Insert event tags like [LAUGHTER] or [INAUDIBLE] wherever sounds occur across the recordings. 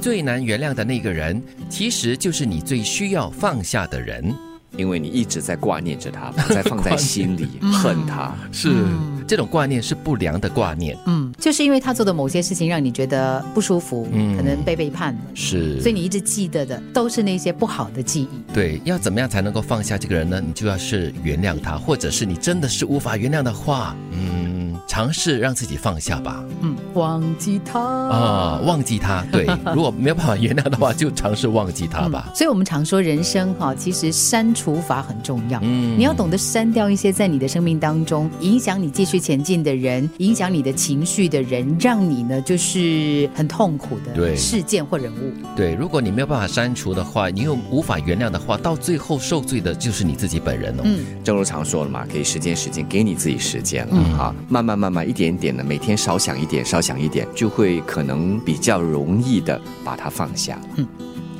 最难原谅的那个人，其实就是你最需要放下的人。因为你一直在挂念着他，在放在心里，[LAUGHS] 恨他。是这种挂念是不良的挂念。嗯，就是因为他做的某些事情让你觉得不舒服，嗯可能被背叛了，是，所以你一直记得的都是那些不好的记忆。对，要怎么样才能够放下这个人呢？你就要是原谅他，或者是你真的是无法原谅的话，嗯，尝试让自己放下吧。嗯，忘记他啊，忘记他。[LAUGHS] 对，如果没有办法原谅的话，就尝试忘记他吧。所以我们常说人生哈，其实删除法很重要。嗯你要懂得删掉一些在你的生命当中影响你继续前进的人，影响你的情绪的人，让你呢就是很痛苦的对事件或人物。对，如果你没有办法删除的话，你又无法原谅的话，到最后受罪的就是你自己本人哦。嗯，正如常说了嘛，给时间时间，给你自己时间了嗯哈、慢慢慢慢一点点的，每天少想一点，少想一点，就会可能比较容易的把它放下。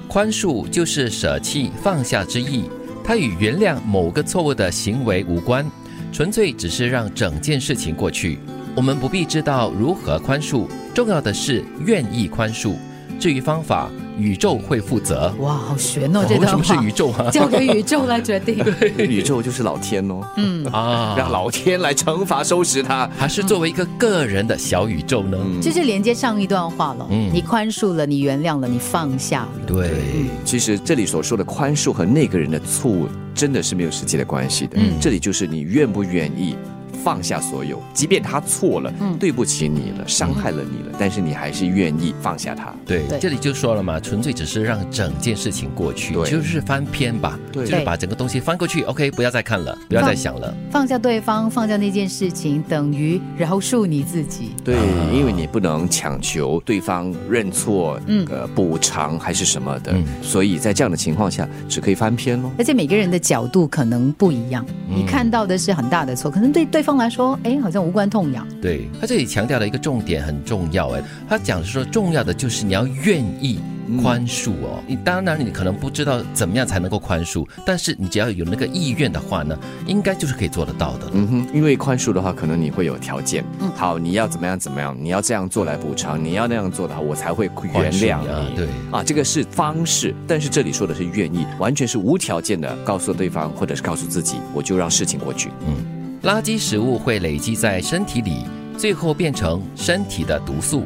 宽恕就是舍弃、放下之意，它与原谅某个错误的行为无关，纯粹只是让整件事情过去。我们不必知道如何宽恕，重要的是愿意宽恕。至于方法，宇宙会负责。哇，好悬哦！这为什么是段话宇宙啊？[LAUGHS] 交给宇宙来决定。[LAUGHS] 宇宙就是老天哦，嗯，啊，让老天来惩罚收拾他。还是作为一个个人的小宇宙呢？就连接上一段话了。嗯你宽恕了，你原谅了，你放下了。对，其实这里所说的宽恕和那个人的错误真的是没有实际的关系的。嗯这里就是你愿不愿意放下所有，即便他错了，嗯。对不起你了，伤害了你了，但是你还是愿意放下他。对，这里就说了嘛，纯粹只是让整件事情过去，对。就是翻篇吧，对。就是把整个东西翻过去，OK，不要再看了，不要再想了。放下对方，放下那件事情，等于饶恕你自己。对，因为你不能强求对方认错、嗯。呃补偿还是什么的，嗯。所以在这样的情况下，只可以翻篇喽。而且每个人的角度可能不一样，嗯。你看到的是很大的错，可能对对方来说，哎，好像无关痛痒。对他这里强调的一个重点很重要哎，他讲说重要的就是你要愿意宽恕哦。你当然你可能不知道怎么样才能够宽恕，但是你只要有那个意愿的话呢，应该就是可以做得到的。嗯哼，因为宽恕的话，可能你会有条件。嗯好，你要怎么样怎么样，你要这样做来补偿，你要那样做的话，我才会原谅啊你。对啊，这个是方式，但是这里说的是愿意，完全是无条件的告诉对方，或者是告诉自己，我就让事情过去。垃圾食物会累积在身体里，最后变成身体的毒素。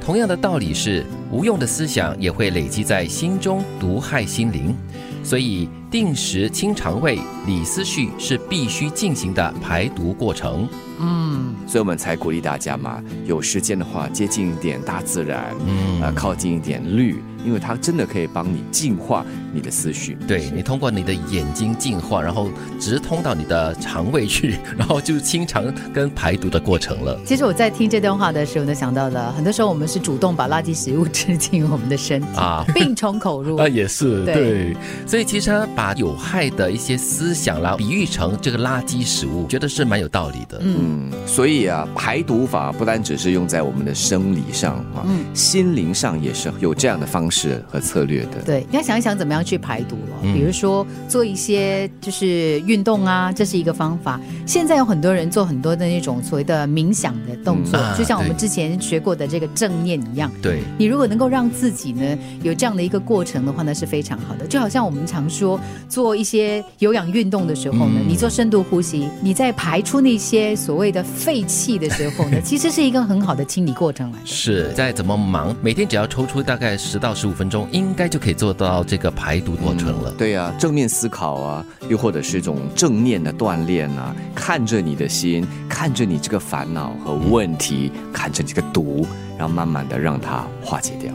同样的道理是，无用的思想也会累积在心中，毒害心灵。所以，定时清肠胃、理思绪是必须进行的排毒过程。嗯，所以我们才鼓励大家嘛，有时间的话接近一点大自然，嗯呃，靠近一点绿，因为它真的可以帮你净化你的思绪。对你通过你的眼睛净化，然后直通到你的肠胃去，[LAUGHS] 然后就清肠跟排毒的过程了。其实我在听这段话的时候呢，想到了很多时候我们是主动把垃圾食物 [LAUGHS] 吃进我们的身体啊病从口入。[LAUGHS] 啊，也是对所以其实他把有害的一些思想啦，比喻成这个垃圾食物，觉得是蛮有道理的。嗯嗯，所以啊，排毒法不单只是用在我们的生理上啊，嗯心灵上也是有这样的方式和策略的。对，你要想一想怎么样去排毒了。嗯比如说做一些就是运动啊，这是一个方法。现在有很多人做很多的那种所谓的冥想的动作，嗯啊就像我们之前学过的这个正念一样。对，你如果能够让自己呢有这样的一个过程的话呢，是非常好的。就好像我们常说做一些有氧运动的时候呢，嗯你做深度呼吸，你在排出那些所谓的废气的时候呢，[LAUGHS] 其实是一个很好的清理过程来的。是再怎么忙，每天只要抽出大概十到十五分钟，应该就可以做到这个排毒过程了。对啊，正面思考啊，又或者是一种正念的锻炼啊，看着你的心，看着你这个烦恼和问题，看着你这个毒，然后慢慢的让它化解掉。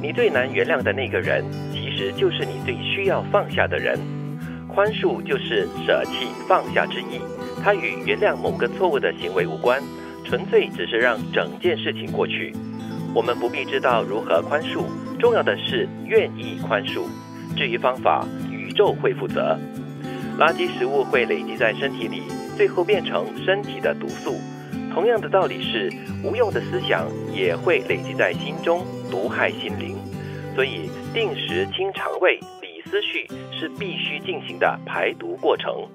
你最难原谅的那个人，其实就是你最需要放下的人。宽恕就是舍弃、放下之意，它与原谅某个错误的行为无关，纯粹只是让整件事情过去。我们不必知道如何宽恕，重要的是愿意宽恕。至于方法，宇宙会负责。垃圾食物会累积在身体里，最后变成身体的毒素。同样的道理是，无用的思想也会累积在心中，毒害心灵。所以，定时清肠胃、理思绪是必须进行的排毒过程。